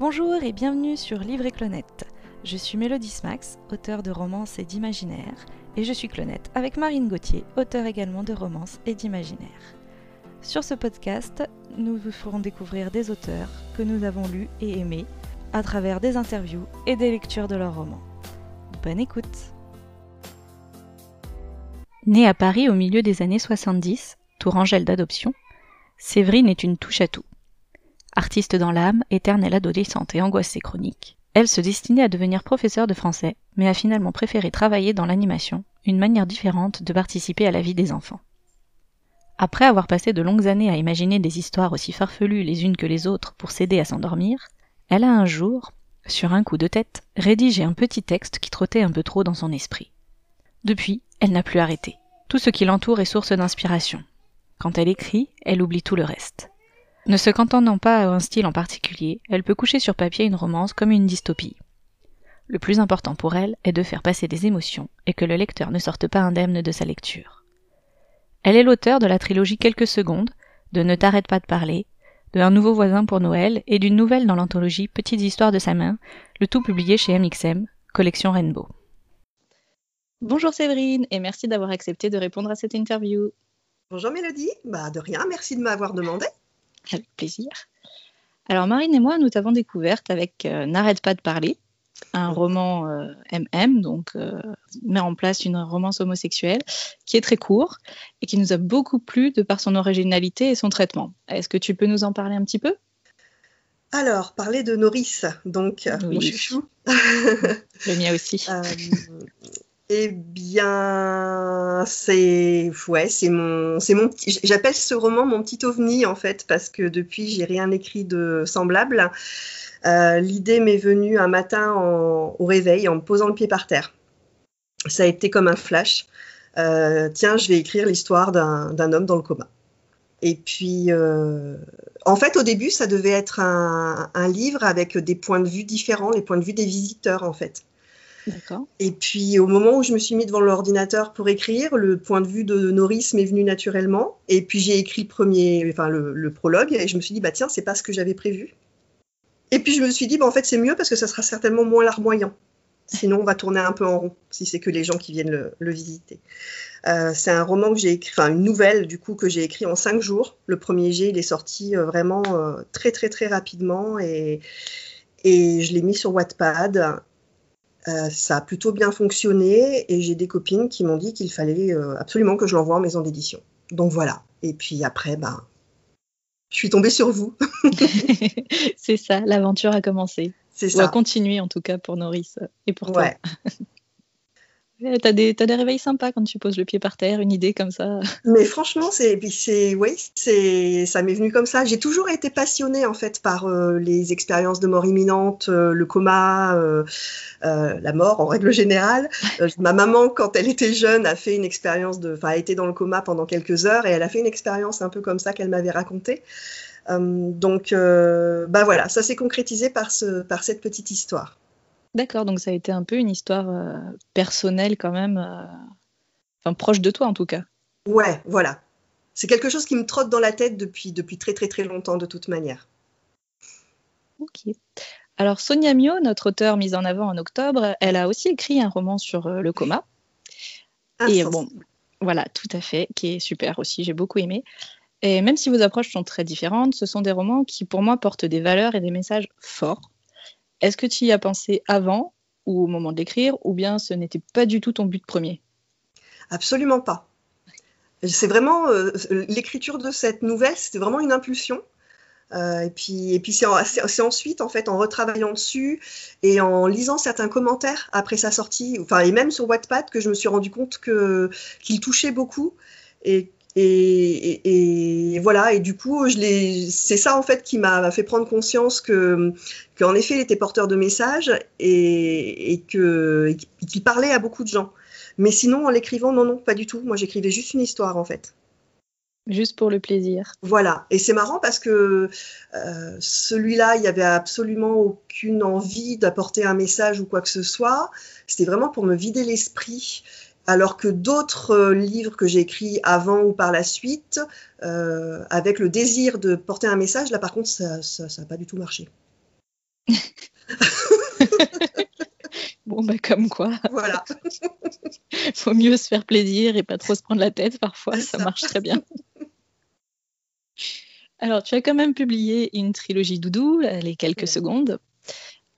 Bonjour et bienvenue sur Livre et Clonette. Je suis Mélodie Smax, auteure de romances et d'imaginaire, et je suis Clonette avec Marine Gauthier, auteure également de romances et d'imaginaire. Sur ce podcast, nous vous ferons découvrir des auteurs que nous avons lus et aimés à travers des interviews et des lectures de leurs romans. Bonne écoute Née à Paris au milieu des années 70, tourangelle d'adoption, Séverine est une touche à tout. Artiste dans l'âme, éternelle adolescente et angoissée chronique, elle se destinait à devenir professeure de français, mais a finalement préféré travailler dans l'animation, une manière différente de participer à la vie des enfants. Après avoir passé de longues années à imaginer des histoires aussi farfelues les unes que les autres pour s'aider à s'endormir, elle a un jour, sur un coup de tête, rédigé un petit texte qui trottait un peu trop dans son esprit. Depuis, elle n'a plus arrêté. Tout ce qui l'entoure est source d'inspiration. Quand elle écrit, elle oublie tout le reste. Ne se cantonnant pas à un style en particulier, elle peut coucher sur papier une romance comme une dystopie. Le plus important pour elle est de faire passer des émotions et que le lecteur ne sorte pas indemne de sa lecture. Elle est l'auteur de la trilogie Quelques secondes, de Ne t'arrête pas de parler, de Un nouveau voisin pour Noël et d'une nouvelle dans l'anthologie Petites histoires de sa main, le tout publié chez MXM, collection Rainbow. Bonjour Séverine et merci d'avoir accepté de répondre à cette interview. Bonjour Mélodie, bah de rien, merci de m'avoir demandé. Avec plaisir. Alors Marine et moi, nous t'avons découverte avec euh, N'arrête pas de parler, un roman MM, donc euh, met en place une romance homosexuelle qui est très court et qui nous a beaucoup plu de par son originalité et son traitement. Est-ce que tu peux nous en parler un petit peu? Alors, parler de Norris, donc mon chouchou. Le mien aussi. Eh bien, c'est ouais, c'est mon, c'est j'appelle ce roman mon petit ovni en fait parce que depuis j'ai rien écrit de semblable. Euh, l'idée m'est venue un matin au réveil en me posant le pied par terre. Ça a été comme un flash. Euh, tiens, je vais écrire l'histoire d'un homme dans le coma. Et puis, euh, en fait, au début, ça devait être un livre avec des points de vue différents, les points de vue des visiteurs en fait. Et puis au moment où je me suis mis devant l'ordinateur pour écrire, le point de vue de Norris m'est venu naturellement. Et puis j'ai écrit premier, enfin le, prologue, et je me suis dit bah tiens c'est pas ce que j'avais prévu. Et puis je me suis dit bah en fait c'est mieux parce que ça sera certainement moins larmoyant. Sinon on va tourner un peu en rond si c'est que les gens qui viennent le, visiter. Euh, c'est un roman que j'ai écrit, enfin une nouvelle du coup que j'ai écrit en cinq jours. Le premier jet il est sorti euh, vraiment euh, très très très rapidement et et je l'ai mis sur Wattpad euh, ça a plutôt bien fonctionné et j'ai des copines qui m'ont dit qu'il fallait euh, absolument que je l'envoie en maison d'édition. Donc voilà. Et puis après, ben, je suis tombée sur vous. c'est ça, l'aventure a commencé. C'est ça. Ou a continué en tout cas pour Norris et pour toi. T'as des, as des réveils sympas quand tu poses le pied par terre, une idée comme ça. Mais franchement, c'est, c'est, oui, c'est, ça m'est venu comme ça. J'ai toujours été passionnée en fait par euh, les expériences de mort imminente, euh, le coma, euh, la mort en règle générale. ma maman, quand elle était jeune, a fait une expérience de, enfin, a été dans le coma pendant quelques heures et elle a fait une expérience un peu comme ça qu'elle m'avait racontée. donc, bah voilà, ça s'est concrétisé par ce, par cette petite histoire. D'accord, donc ça a été un peu une histoire euh, personnelle quand même, euh, enfin proche de toi en tout cas. Ouais, voilà. C'est quelque chose qui me trotte dans la tête depuis, depuis très très très longtemps de toute manière. Ok. Alors Sonia Mio, notre auteure mise en avant en octobre, elle a aussi écrit un roman sur euh, le coma. Ah, Et bon, voilà, tout à fait, qui est super aussi, j'ai beaucoup aimé. Et même si vos approches sont très différentes, ce sont des romans qui pour moi portent des valeurs et des messages forts est-ce que tu y as pensé avant ou au moment d'écrire, ou bien ce n'était pas du tout ton but premier? Absolument pas. C'est vraiment euh, l'écriture de cette nouvelle, c'était vraiment une impulsion. Euh, et puis, c'est, ensuite, en fait, en retravaillant dessus et en lisant certains commentaires après sa sortie, enfin, et même sur Wattpad, que je me suis rendu compte qu'il touchait beaucoup et et, voilà, et du coup, c'est ça en fait qui m'a fait prendre conscience que, qu'en effet, il était porteur de messages et, qu'il parlait à beaucoup de gens. Mais sinon, en l'écrivant, non, non, pas du tout. Moi, j'écrivais juste une histoire en fait. Juste pour le plaisir. Voilà. Et c'est marrant parce que euh, celui-là, il n'y avait absolument aucune envie d'apporter un message ou quoi que ce soit. C'était vraiment pour me vider l'esprit alors que d'autres euh, livres que j'ai écrits avant ou par la suite, euh, avec le désir de porter un message, là par contre, ça n'a pas du tout marché. bon, bah, comme quoi. Voilà. Il Faut mieux se faire plaisir et pas trop se prendre la tête parfois, ça, marche très bien. Alors, tu as quand même publié une trilogie doudou, euh, les quelques secondes,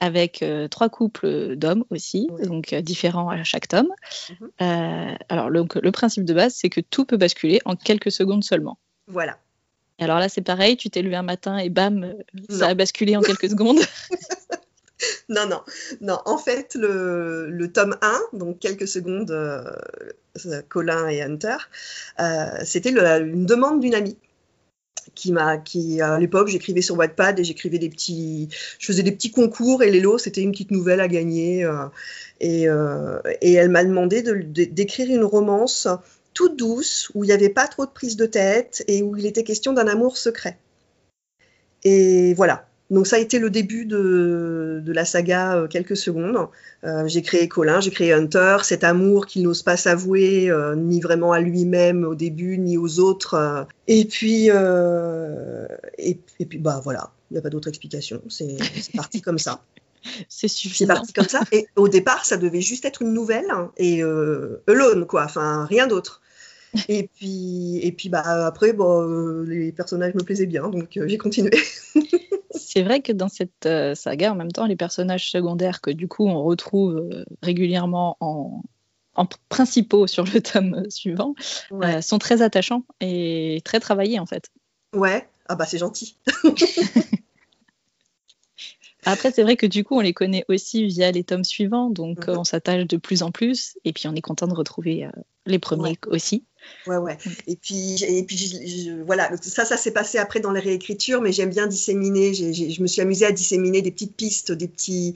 avec euh, trois couples d'hommes aussi, donc euh, différents à chaque tome. Mhm. Euh, alors, le, le principe de base, c'est que tout peut basculer en quelques secondes seulement. Voilà. Alors là, c'est pareil, tu t'es levé un matin et bam, ça a basculé en quelques secondes. non, non, non. En fait, le, tome 1, donc quelques secondes, Colin et Hunter, c'était une demande d'une amie qui m'a qui à l'époque j'écrivais sur Wattpad et j'écrivais des petits je faisais des petits concours et les lots c'était une petite nouvelle à gagner euh, et, et, elle m'a demandé d'écrire une romance toute douce où il n'y avait pas trop de prise de tête et où il était question d'un amour secret. Et voilà donc ça a été le début de, la saga euh, quelques secondes. Euh, j'ai créé Colin, j'ai créé Hunter, cet amour qu'il n'ose pas s'avouer euh, ni vraiment à lui-même au début ni aux autres. Et puis et, puis bah voilà, il n'y a pas d'autre explication. C'est parti comme ça. C'est suffisant. C'est parti comme ça. Et au départ, ça devait juste être une nouvelle hein, et alone quoi, enfin rien d'autre. Et puis, et puis bah, après, bon, les personnages me plaisaient bien, donc j'ai continué. c'est vrai que dans cette euh, saga, en même temps, les personnages secondaires que du coup on retrouve euh, régulièrement en, principaux sur le tome suivant euh, sont très attachants et très travaillés en fait. Ouais, ah bah c'est gentil. Après, c'est vrai que du coup, on les connaît aussi via les tomes suivants, donc mhm. on s'attache de plus en plus, et puis on est content de retrouver les premiers aussi. Ouais, ouais. Et puis, et puis voilà, ça, ça s'est passé après dans les réécritures, mais j'aime bien disséminer. je me suis amusée à disséminer des petites pistes, des petits,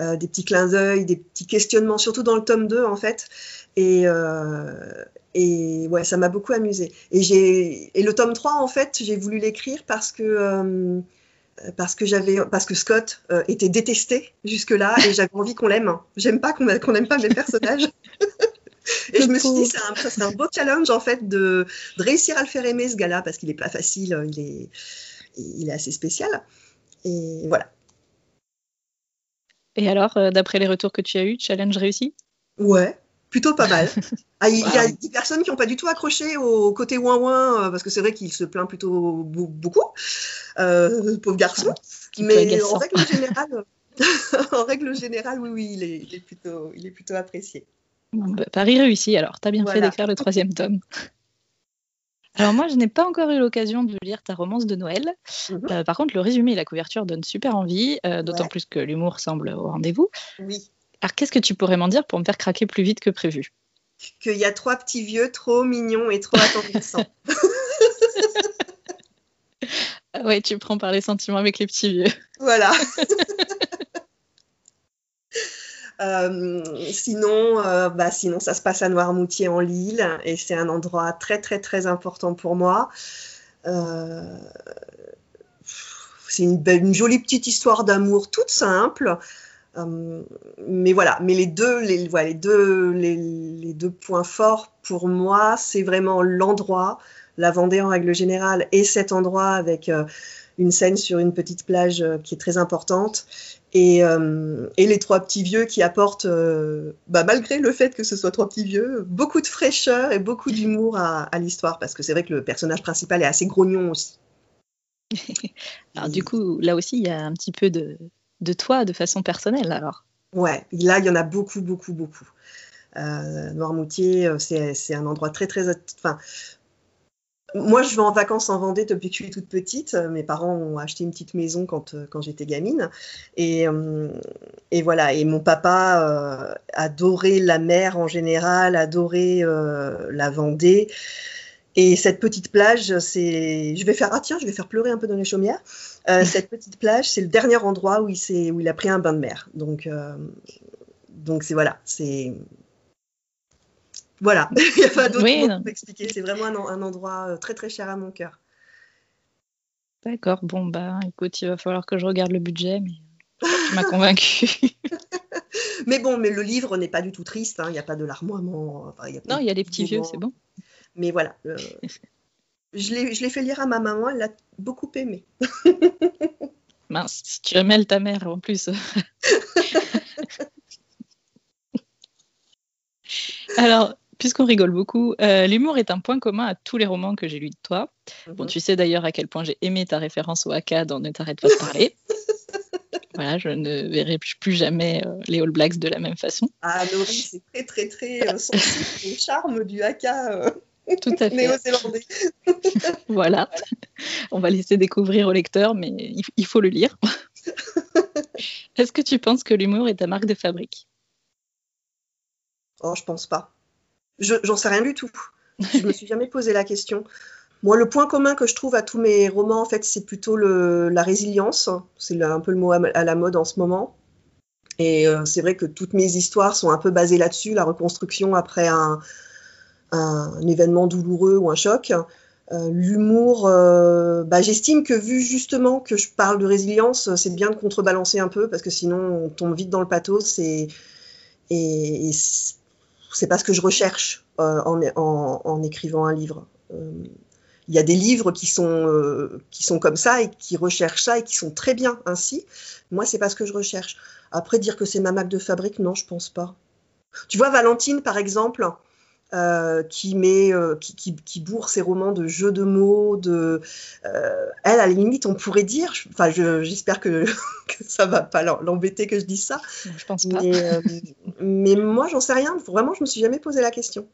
euh, des petits clins d'œil, des petits questionnements, surtout dans le tome 2, en fait. Et, euh, et ouais, ça m'a beaucoup amusé. Et, et le tome 3, en fait, j'ai voulu l'écrire parce que. Euh, parce que j'avais parce que Scott était détesté jusque là et j'avais envie qu'on l'aime. J'aime pas qu'on n'aime pas mes personnages. Et je me suis dit, c'est un, un, beau challenge en fait de, de, réussir à le faire aimer ce gars-là parce qu'il est pas facile, il est, il est assez spécial. Et voilà. Et alors, euh, d'après les retours que tu as eus, challenge réussi? Ouais, plutôt pas mal. Ah, il y a des personnes qui n'ont pas du tout accroché au côté ouin-ouin, euh, parce que c'est vrai qu'il se plaint plutôt beaucoup, euh, pauvre garçon. mais en règle, générale, en règle générale, oui, oui, il est, il est, plutôt, il est plutôt apprécié. Bah, Paris réussi alors, t'as bien fait d'écrire le troisième tome. Alors moi, je n'ai pas encore eu l'occasion de lire ta romance de Noël. Mhm. Euh, par contre, le résumé et la couverture donnent super envie, euh, d'autant plus que l'humour semble au rendez-vous. Oui. Alors qu'est-ce que tu pourrais m'en dire pour me faire craquer plus vite que prévu? Qu'il y a trois petits vieux trop mignons et trop attendrissants. ouais, tu prends par les sentiments avec les petits vieux. Voilà. Euh, sinon, euh, bah, sinon, ça se passe à Noirmoutier en Lille et c'est un endroit très très très important pour moi. Euh, c'est une, jolie petite histoire d'amour toute simple. mais voilà, mais les deux, les, voilà, les deux, les, deux points forts pour moi, c'est vraiment l'endroit, la Vendée en règle générale, et cet endroit avec une scène sur une petite plage qui est très importante euh, et, les trois petits vieux qui apportent, euh, bah, malgré le fait que ce soit trois petits vieux, beaucoup de fraîcheur et beaucoup d'humour à, l'histoire, parce que c'est vrai que le personnage principal est assez grognon aussi. alors du coup, là aussi, il y a un petit peu de, de toi de façon personnelle, alors. Ouais, là, il y en a beaucoup, beaucoup, beaucoup. Euh, Noirmoutier, c'est un endroit très, très... Enfin, moi, je vais en vacances en Vendée depuis que je suis toute petite. Mes parents ont acheté une petite maison quand, euh, quand j'étais gamine. Et, euh, et, voilà. Et mon papa euh, adorait la mer en général, adorait la Vendée. Et cette petite plage, c'est. Je vais faire. Ah tiens, je vais faire pleurer un peu dans les chaumières. cette petite plage, c'est le dernier endroit où il, où il a pris un bain de mer. Donc, donc c'est voilà. C'est voilà, il n'y a pas d'autre oui, pour expliquer. C'est vraiment un, endroit euh, très très cher à mon cœur. D'accord, bon bah écoute, il va falloir que je regarde le budget, mais tu m'as convaincu. mais bon, mais le livre n'est pas du tout triste, hein. il n'y a pas de larmoiement. non, il y a les petits vieux, c'est bon. Mais voilà, euh, je l'ai fait lire à ma maman, elle l'a beaucoup aimé. Mince, si tu remêles ta mère en plus. Alors, puisqu'on rigole beaucoup, euh, l'humour est un point commun à tous les romans que j'ai lus de toi. Bon, mhm. tu sais d'ailleurs à quel point j'ai aimé ta référence au haka dans Ne t'arrête pas de parler. voilà, je ne verrai plus jamais euh, les All Blacks de la même façon. Ah, Laurie, c'est très, très, très euh, sensible au charme du haka. Tout à fait. Néo-zélandais. voilà. On va laisser découvrir au lecteur, mais il faut le lire. Est-ce que tu penses que l'humour est ta marque de fabrique? Oh, je pense pas. J'en sais rien du tout. Je me suis jamais posé la question. Moi, le point commun que je trouve à tous mes romans, en fait, c'est plutôt la résilience. C'est un peu le mot à, la mode en ce moment. Et euh, c'est vrai que toutes mes histoires sont un peu basées là-dessus, la reconstruction après un, événement douloureux ou un choc. Euh, l'humour, euh, bah, j'estime que vu justement que je parle de résilience, c'est bien de contrebalancer un peu parce que sinon on tombe vite dans le pathos et c'est pas ce que je recherche euh, en, écrivant un livre. Euh, il y a des livres qui sont, euh, qui sont comme ça et qui recherchent ça et qui sont très bien ainsi. Moi, c'est pas ce que je recherche. Après, dire que c'est ma marque de fabrique, non, je pense pas. Tu vois, Valentine, par exemple, euh, qui met, euh, qui, qui, qui, bourre ses romans de jeux de mots, de, elle à la limite on pourrait dire, enfin j'espère que, que, ça va pas l'embêter que je dise ça. Je pense pas. Mais, mais moi j'en sais rien, vraiment je me suis jamais posé la question.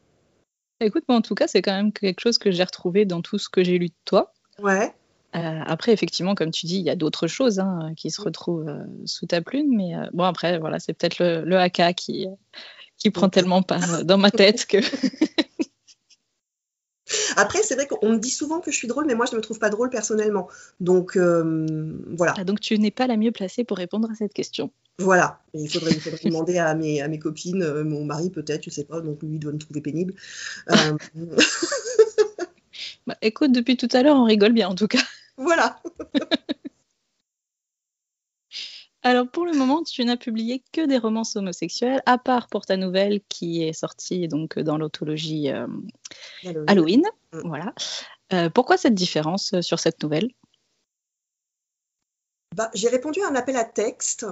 Écoute, moi en tout cas c'est quand même quelque chose que j'ai retrouvé dans tout ce que j'ai lu de toi. Ouais. après, effectivement, comme tu dis, il y a d'autres choses hein, qui se retrouvent sous ta plume, mais bon, après, voilà, c'est peut-être le, le haka qui, qui prend tellement part dans ma tête que. Après, c'est vrai qu'on me dit souvent que je suis drôle, mais moi, je ne me trouve pas drôle personnellement. Donc, euh, voilà. Ah, donc, tu n'es pas la mieux placée pour répondre à cette question. Voilà. il faudrait, demander à mes, à mes copines, euh, mon mari peut-être, je ne sais pas, donc lui doit me trouver pénible. Euh, bah, écoute, depuis tout à l'heure, on rigole bien en tout cas. Voilà. Alors pour le moment, tu n'as publié que des romances homosexuelles, à part pour ta nouvelle qui est sortie donc dans l'autologie euh, Halloween. Mm. Voilà. Euh, pourquoi cette différence euh, sur cette nouvelle? Bah, J'ai répondu à un appel à texte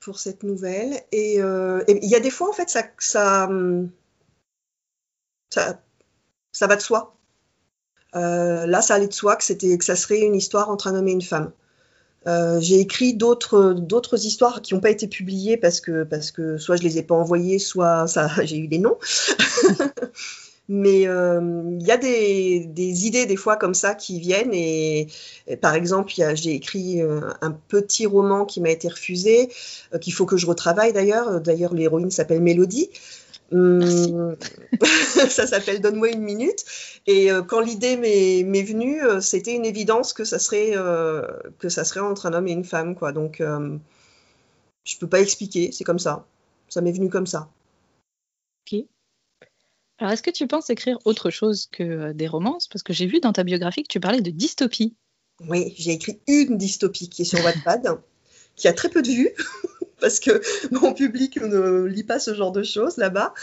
pour cette nouvelle et il y a des fois en fait ça, ça, ça, ça va de soi. là, ça allait de soi que c'était que ça serait une histoire entre un homme et une femme. Euh, j'ai écrit d'autres d'autres histoires qui n'ont pas été publiées parce que parce que soit je les ai pas envoyées, soit j'ai eu des noms. Mais euh, il y a des, des, idées des fois comme ça qui viennent et, par exemple j'ai écrit euh, un petit roman qui m'a été refusé qu'il faut que je retravaille d'ailleurs. D'ailleurs l'héroïne s'appelle Mélodie. Hum, ça s'appelle Donne-moi une minute. Et euh, quand l'idée m'est venue, euh, c'était une évidence que ça serait euh, que ça serait entre un homme et une femme, quoi. Donc, je peux pas expliquer. C'est comme ça. Ça m'est venu comme ça. Ok. Alors, est-ce que tu penses écrire autre chose que des romances? Parce que j'ai vu dans ta biographie que tu parlais de dystopie. Oui, j'ai écrit une dystopie qui est sur Wattpad, qui a très peu de vues. Parce que mon public ne lit pas ce genre de choses là-bas.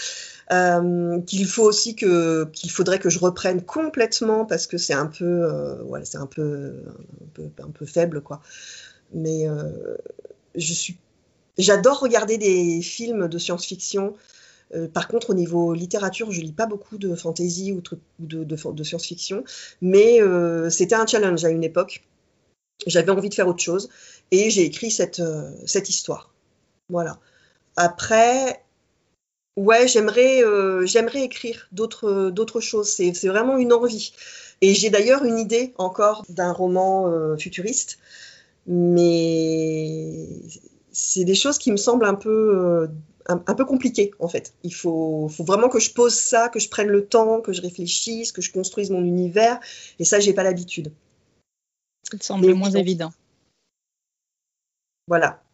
Euh, qu'il faut aussi qu'il faudrait que je reprenne complètement parce que c'est un peu euh, ouais, c'est un peu, un peu, faible quoi mais euh, je suis j'adore regarder des films de science-fiction par contre, au niveau littérature, je lis pas beaucoup de fantasy ou de, de, de science-fiction, mais c'était un challenge à une époque. J'avais envie de faire autre chose et j'ai écrit cette, cette histoire. Voilà. Après, ouais, j'aimerais, euh, j'aimerais écrire d'autres, d'autres choses. C'est, vraiment une envie. Et j'ai d'ailleurs une idée encore d'un roman euh, futuriste, mais c'est des choses qui me semblent un peu, euh, un, peu compliquées en fait. Il faut, faut, vraiment que je pose ça, que je prenne le temps, que je réfléchisse, que je construise mon univers. Et ça, j'ai pas l'habitude. Ça te semble moins évident. Voilà.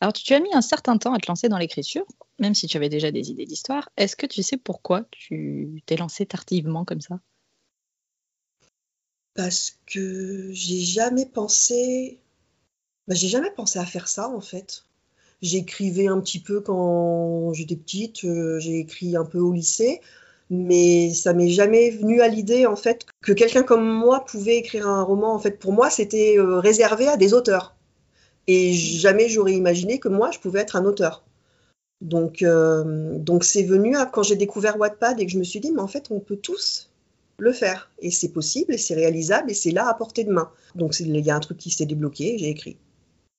Alors, tu as mis un certain temps à te lancer dans l'écriture, même si tu avais déjà des idées d'histoire. Est-ce que tu sais pourquoi tu t'es lancé tardivement comme ça? Parce que j'ai jamais pensé. Bah, j'ai jamais pensé à faire ça en fait. J'écrivais un petit peu quand j'étais petite, euh, j'ai écrit un peu au lycée, mais ça m'est jamais venu à l'idée en fait que quelqu'un comme moi pouvait écrire un roman. En fait, pour moi, c'était euh, réservé à des auteurs. Et jamais j'aurais imaginé que moi, je pouvais être un auteur. Donc, euh, donc c'est venu quand j'ai découvert Wattpad et que je me suis dit, mais en fait, on peut tous le faire. Et c'est possible, et c'est réalisable, et c'est là à portée de main. Donc il y a un truc qui s'est débloqué, j'ai écrit.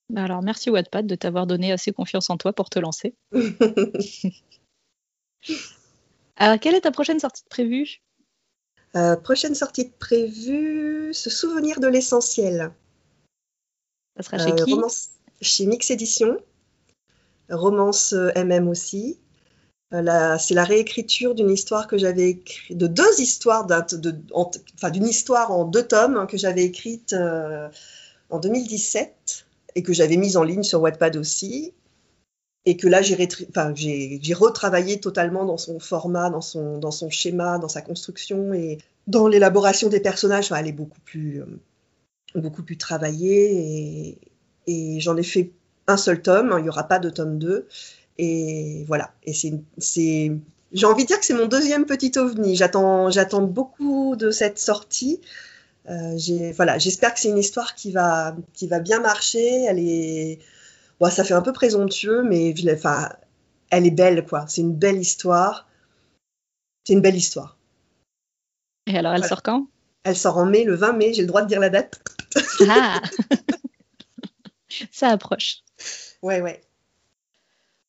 Bah alors merci Wattpad de t'avoir donné assez confiance en toi pour te lancer. alors quelle est ta prochaine sortie de prévue? Euh, Prochaine sortie de prévue, se souvenir de l'essentiel. Ça sera chez euh, qui Chez Mix Édition. Romance MM aussi. Euh, c'est la réécriture d'une histoire que j'avais écrite, de deux histoires, d'une histoire en deux tomes hein, que j'avais écrite en 2017 et que j'avais mise en ligne sur Wattpad aussi. Et que là, j'ai retravaillé totalement dans son format, dans son, dans son schéma, dans sa construction et dans l'élaboration des personnages. elle est beaucoup plus, beaucoup plus travaillée et, et j'en ai fait un seul tome. Il n'y aura pas de tome 2. Et voilà. Et c'est, j'ai envie de dire que c'est mon deuxième petit ovni. J'attends, j'attends beaucoup de cette sortie. Euh, voilà, j'espère que c'est une histoire qui va, qui va bien marcher. Elle est, bon, ça fait un peu présomptueux, mais enfin, elle est belle, quoi. C'est une belle histoire. C'est une belle histoire. Et alors, elle sort quand? Elle sort en mai, le 20 mai. J'ai le droit de dire la date. Ah Ça approche. Ouais, ouais.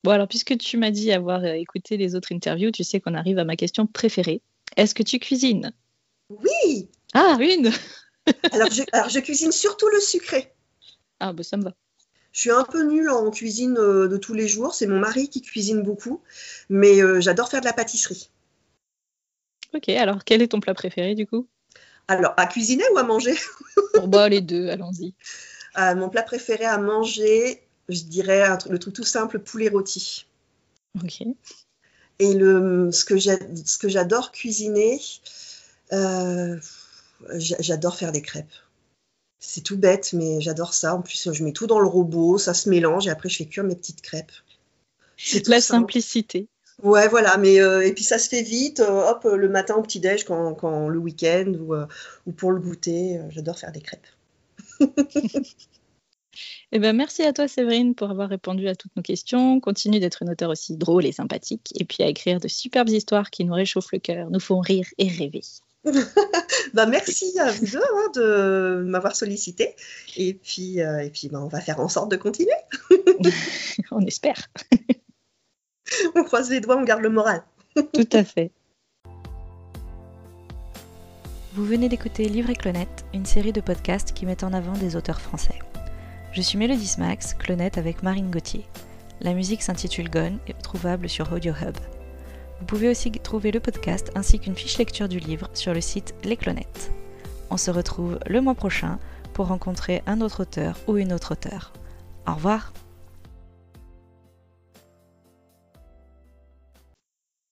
Bon, alors, puisque tu m'as dit avoir euh, écouté les autres interviews, tu sais qu'on arrive à ma question préférée. Est-ce que tu cuisines? Oui Ah, une alors, je, cuisine surtout le sucré. Ah, bah ça me va. Je suis un peu nulle en cuisine euh, de tous les jours. C'est mon mari qui cuisine beaucoup. Mais euh, j'adore faire de la pâtisserie. Ok, alors quel est ton plat préféré du coup? Alors, à cuisiner ou à manger? Bon, bah, les deux, allons-y. mon plat préféré à manger, je dirais le truc tout simple, poulet rôti. Ok. Et le, ce que j'adore cuisiner, euh, j'adore faire des crêpes. C'est tout bête, mais j'adore ça. En plus, je mets tout dans le robot, ça se mélange et après, je fais cuire mes petites crêpes. C'est la simplicité. Ouais, voilà. Mais euh, et puis ça se fait vite. Euh, hop, le matin au petit déj, quand, quand le week-end ou, ou, pour le goûter, j'adore faire des crêpes. Eh ben, merci à toi, Séverine, pour avoir répondu à toutes nos questions. Continue d'être une auteure aussi drôle et sympathique, et puis à écrire de superbes histoires qui nous réchauffent le cœur, nous font rire et rêver. bah, merci à vous deux hein, de m'avoir sollicité. Et puis, euh, et puis bah, on va faire en sorte de continuer. on espère. on croise les doigts, on garde le moral. Tout à fait. Vous venez d'écouter Livre et Clonette, une série de podcasts qui met en avant des auteurs français. Je suis Mélodie Smax, clonette avec Marine Gauthier. La musique s'intitule Gone et est trouvable sur Audio Hub. Vous pouvez aussi trouver le podcast ainsi qu'une fiche lecture du livre sur le site Les Clonettes. On se retrouve le mois prochain pour rencontrer un autre auteur ou une autre auteure. Au revoir